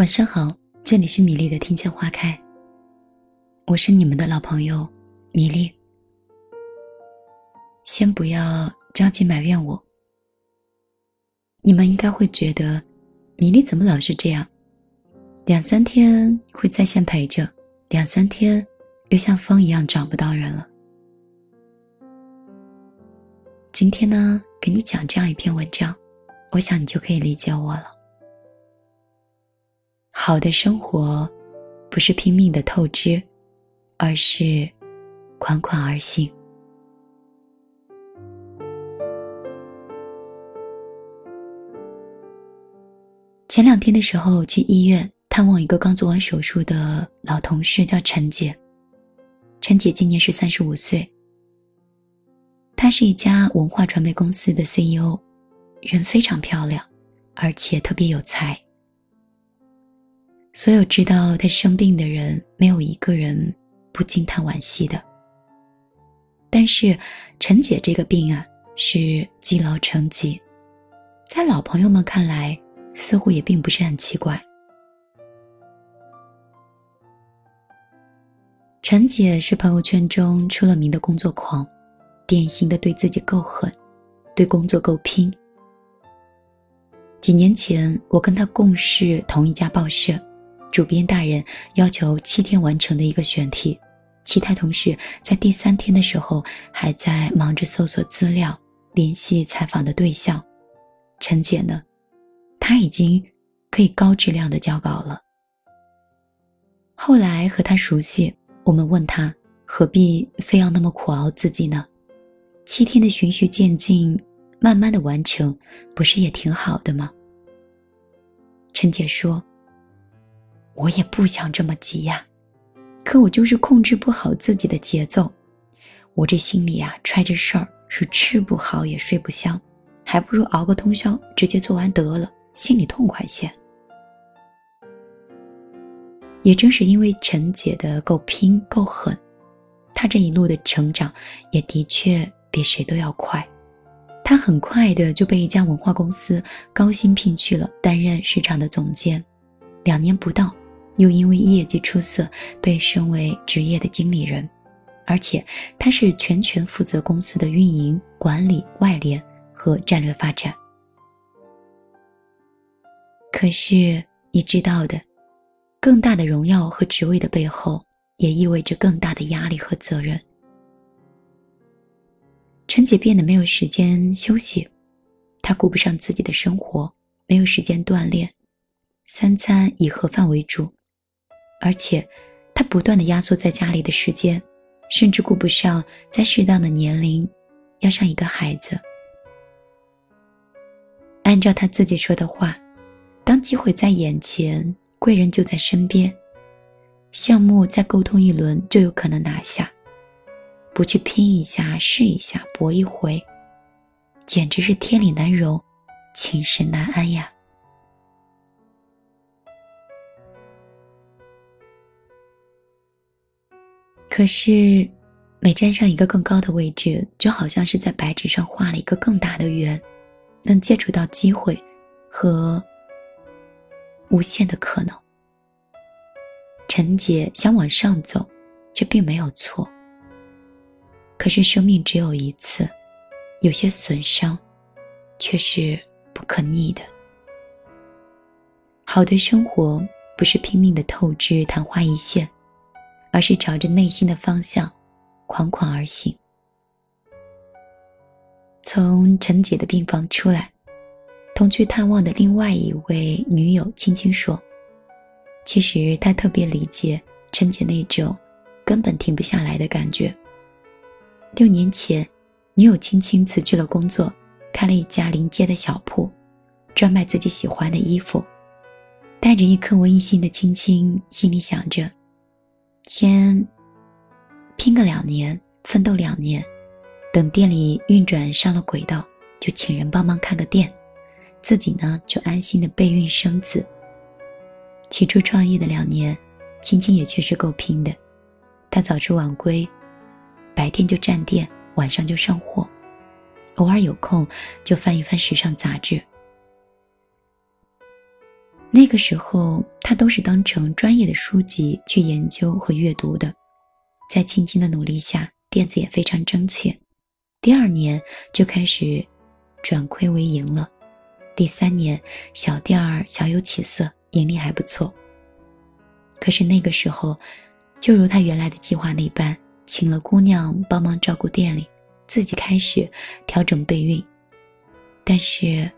晚上好，这里是米粒的听见花开。我是你们的老朋友米粒。先不要着急埋怨我，你们应该会觉得米粒怎么老是这样，两三天会在线陪着，两三天又像风一样找不到人了。今天呢，给你讲这样一篇文章，我想你就可以理解我了。好的生活，不是拼命的透支，而是款款而行。前两天的时候去医院探望一个刚做完手术的老同事，叫陈姐。陈姐今年是三十五岁，她是一家文化传媒公司的 CEO，人非常漂亮，而且特别有才。所有知道他生病的人，没有一个人不惊叹惋惜的。但是，陈姐这个病啊，是积劳成疾，在老朋友们看来，似乎也并不是很奇怪。陈姐是朋友圈中出了名的工作狂，典型的对自己够狠，对工作够拼。几年前，我跟她共事同一家报社。主编大人要求七天完成的一个选题，其他同事在第三天的时候还在忙着搜索资料、联系采访的对象。陈姐呢，她已经可以高质量的交稿了。后来和他熟悉，我们问他何必非要那么苦熬自己呢？七天的循序渐进，慢慢的完成，不是也挺好的吗？陈姐说。我也不想这么急呀，可我就是控制不好自己的节奏。我这心里啊揣着事儿，是吃不好也睡不香，还不如熬个通宵直接做完得了，心里痛快些。也正是因为陈姐的够拼够狠，她这一路的成长也的确比谁都要快。她很快的就被一家文化公司高薪聘去了，担任市场的总监，两年不到。又因为业绩出色，被升为职业的经理人，而且他是全权负责公司的运营管理、外联和战略发展。可是你知道的，更大的荣耀和职位的背后，也意味着更大的压力和责任。陈姐变得没有时间休息，她顾不上自己的生活，没有时间锻炼，三餐以盒饭为主。而且，他不断的压缩在家里的时间，甚至顾不上在适当的年龄要上一个孩子。按照他自己说的话，当机会在眼前，贵人就在身边，项目再沟通一轮就有可能拿下，不去拼一下、试一下、搏一回，简直是天理难容，寝食难安呀。可是，每站上一个更高的位置，就好像是在白纸上画了一个更大的圆，能接触到机会和无限的可能。陈姐想往上走，这并没有错。可是生命只有一次，有些损伤，却是不可逆的。好的生活不是拼命的透支、昙花一现。而是朝着内心的方向，款款而行。从陈姐的病房出来，同去探望的另外一位女友青青说：“其实她特别理解陈姐那种根本停不下来的感觉。六年前，女友青青辞去了工作，开了一家临街的小铺，专卖自己喜欢的衣服。带着一颗文艺心的青青，心里想着。”先拼个两年，奋斗两年，等店里运转上了轨道，就请人帮忙看个店，自己呢就安心的备孕生子。起初创业的两年，青青也确实够拼的，她早出晚归，白天就站店，晚上就上货，偶尔有空就翻一翻时尚杂志。那个时候，他都是当成专业的书籍去研究和阅读的。在青青的努力下，店子也非常争气。第二年就开始转亏为盈了。第三年，小店儿小有起色，盈利还不错。可是那个时候，就如他原来的计划那般，请了姑娘帮忙照顾店里，自己开始调整备孕。但是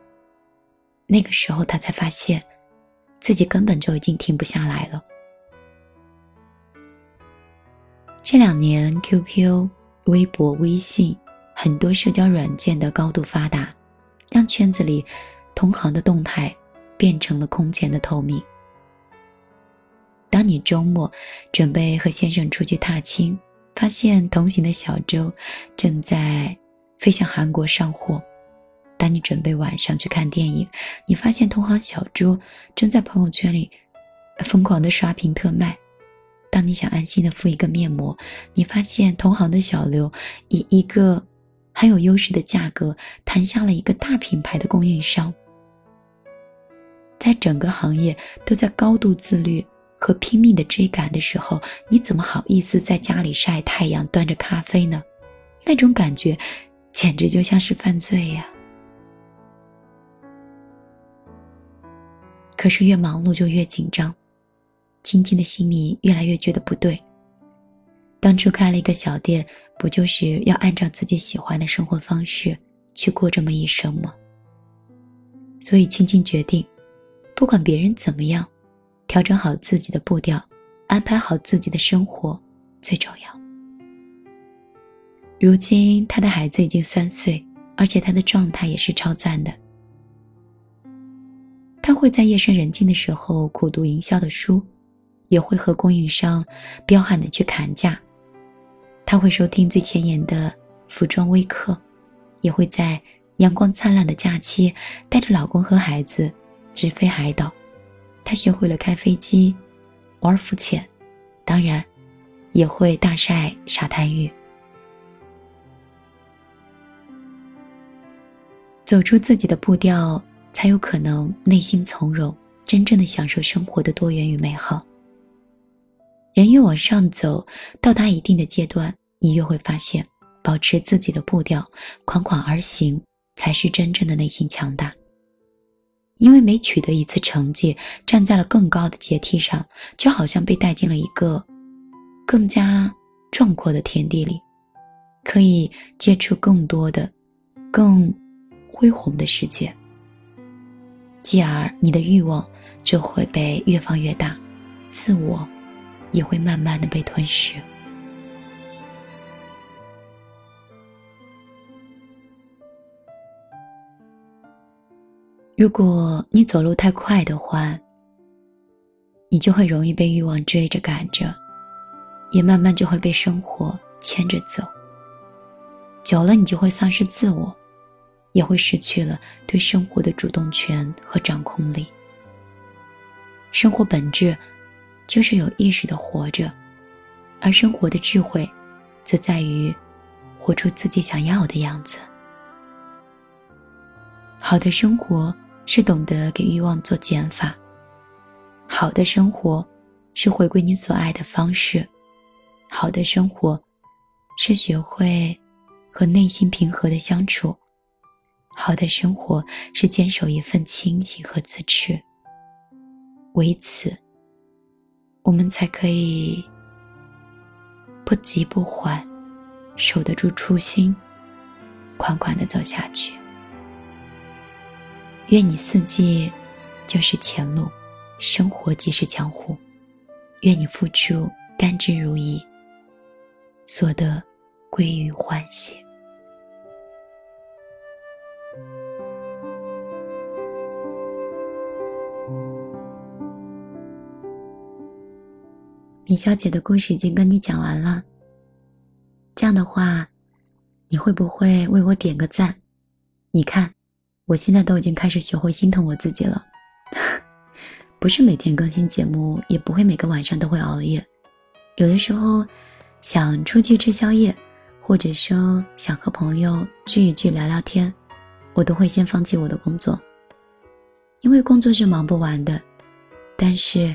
那个时候，他才发现。自己根本就已经停不下来了。这两年，QQ、微博、微信很多社交软件的高度发达，让圈子里同行的动态变成了空前的透明。当你周末准备和先生出去踏青，发现同行的小周正在飞向韩国上货。当你准备晚上去看电影，你发现同行小猪正在朋友圈里疯狂的刷屏特卖；当你想安心的敷一个面膜，你发现同行的小刘以一个很有优势的价格谈下了一个大品牌的供应商。在整个行业都在高度自律和拼命的追赶的时候，你怎么好意思在家里晒太阳端着咖啡呢？那种感觉，简直就像是犯罪呀！可是越忙碌就越紧张，青青的心里越来越觉得不对。当初开了一个小店，不就是要按照自己喜欢的生活方式去过这么一生吗？所以青青决定，不管别人怎么样，调整好自己的步调，安排好自己的生活最重要。如今他的孩子已经三岁，而且他的状态也是超赞的。他会在夜深人静的时候苦读营销的书，也会和供应商彪悍的去砍价。他会收听最前沿的服装微课，也会在阳光灿烂的假期带着老公和孩子直飞海岛。他学会了开飞机，玩浮潜，当然，也会大晒沙滩浴。走出自己的步调。才有可能内心从容，真正的享受生活的多元与美好。人越往上走，到达一定的阶段，你越会发现，保持自己的步调，款款而行，才是真正的内心强大。因为每取得一次成绩，站在了更高的阶梯上，就好像被带进了一个更加壮阔的天地里，可以接触更多的、更恢宏的世界。继而，你的欲望就会被越放越大，自我也会慢慢的被吞噬。如果你走路太快的话，你就会容易被欲望追着赶着，也慢慢就会被生活牵着走。久了，你就会丧失自我。也会失去了对生活的主动权和掌控力。生活本质就是有意识的活着，而生活的智慧，则在于活出自己想要的样子。好的生活是懂得给欲望做减法，好的生活是回归你所爱的方式，好的生活是学会和内心平和的相处。好的生活是坚守一份清醒和自持。为此，我们才可以不急不缓，守得住初心，款款的走下去。愿你四季就是前路，生活即是江湖。愿你付出甘之如饴，所得归于欢喜。米小姐的故事已经跟你讲完了。这样的话，你会不会为我点个赞？你看，我现在都已经开始学会心疼我自己了。不是每天更新节目，也不会每个晚上都会熬夜。有的时候想出去吃宵夜，或者说想和朋友聚一聚聊聊天，我都会先放弃我的工作，因为工作是忙不完的。但是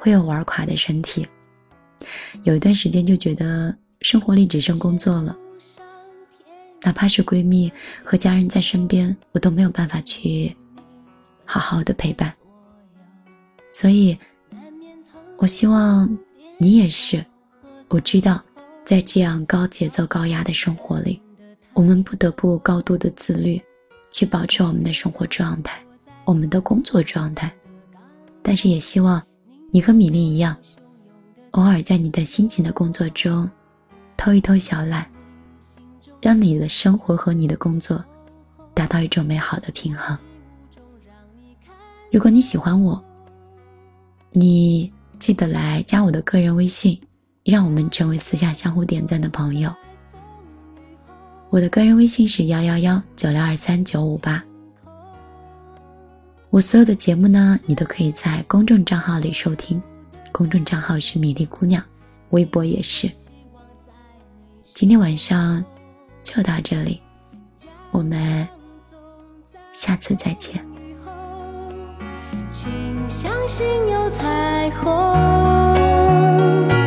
会有玩垮的身体。有一段时间就觉得生活里只剩工作了，哪怕是闺蜜和家人在身边，我都没有办法去好好的陪伴。所以，我希望你也是。我知道，在这样高节奏、高压的生活里，我们不得不高度的自律，去保持我们的生活状态、我们的工作状态。但是，也希望你和米粒一样，偶尔在你的辛勤的工作中偷一偷小懒，让你的生活和你的工作达到一种美好的平衡。如果你喜欢我，你记得来加我的个人微信。让我们成为私下相互点赞的朋友。我的个人微信是幺幺幺九六二三九五八。我所有的节目呢，你都可以在公众账号里收听，公众账号是米粒姑娘，微博也是。今天晚上就到这里，我们下次再见。请相信有彩虹。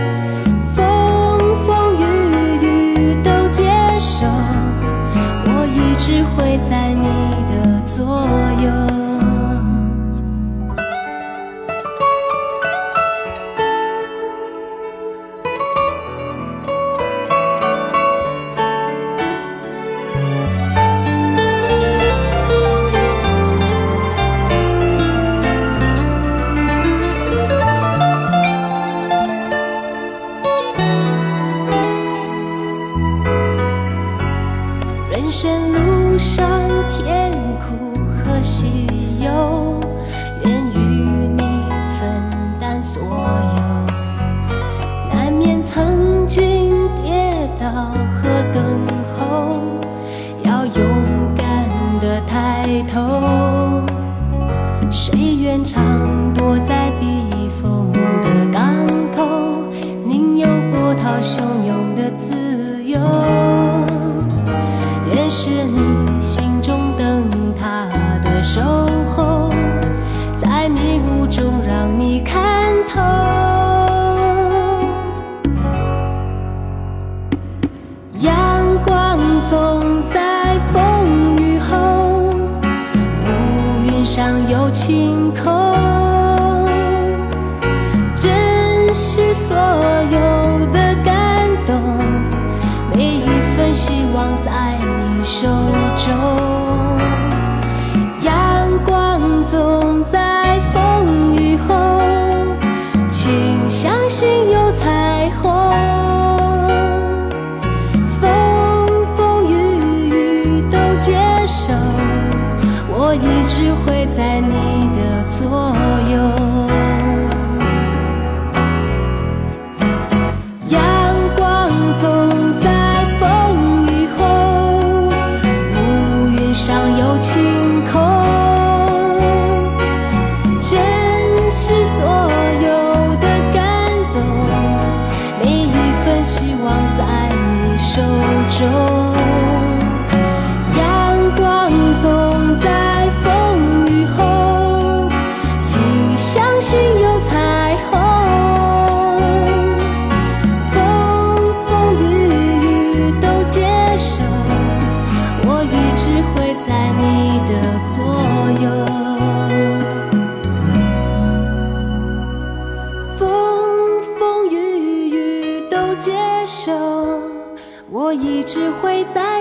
手会在。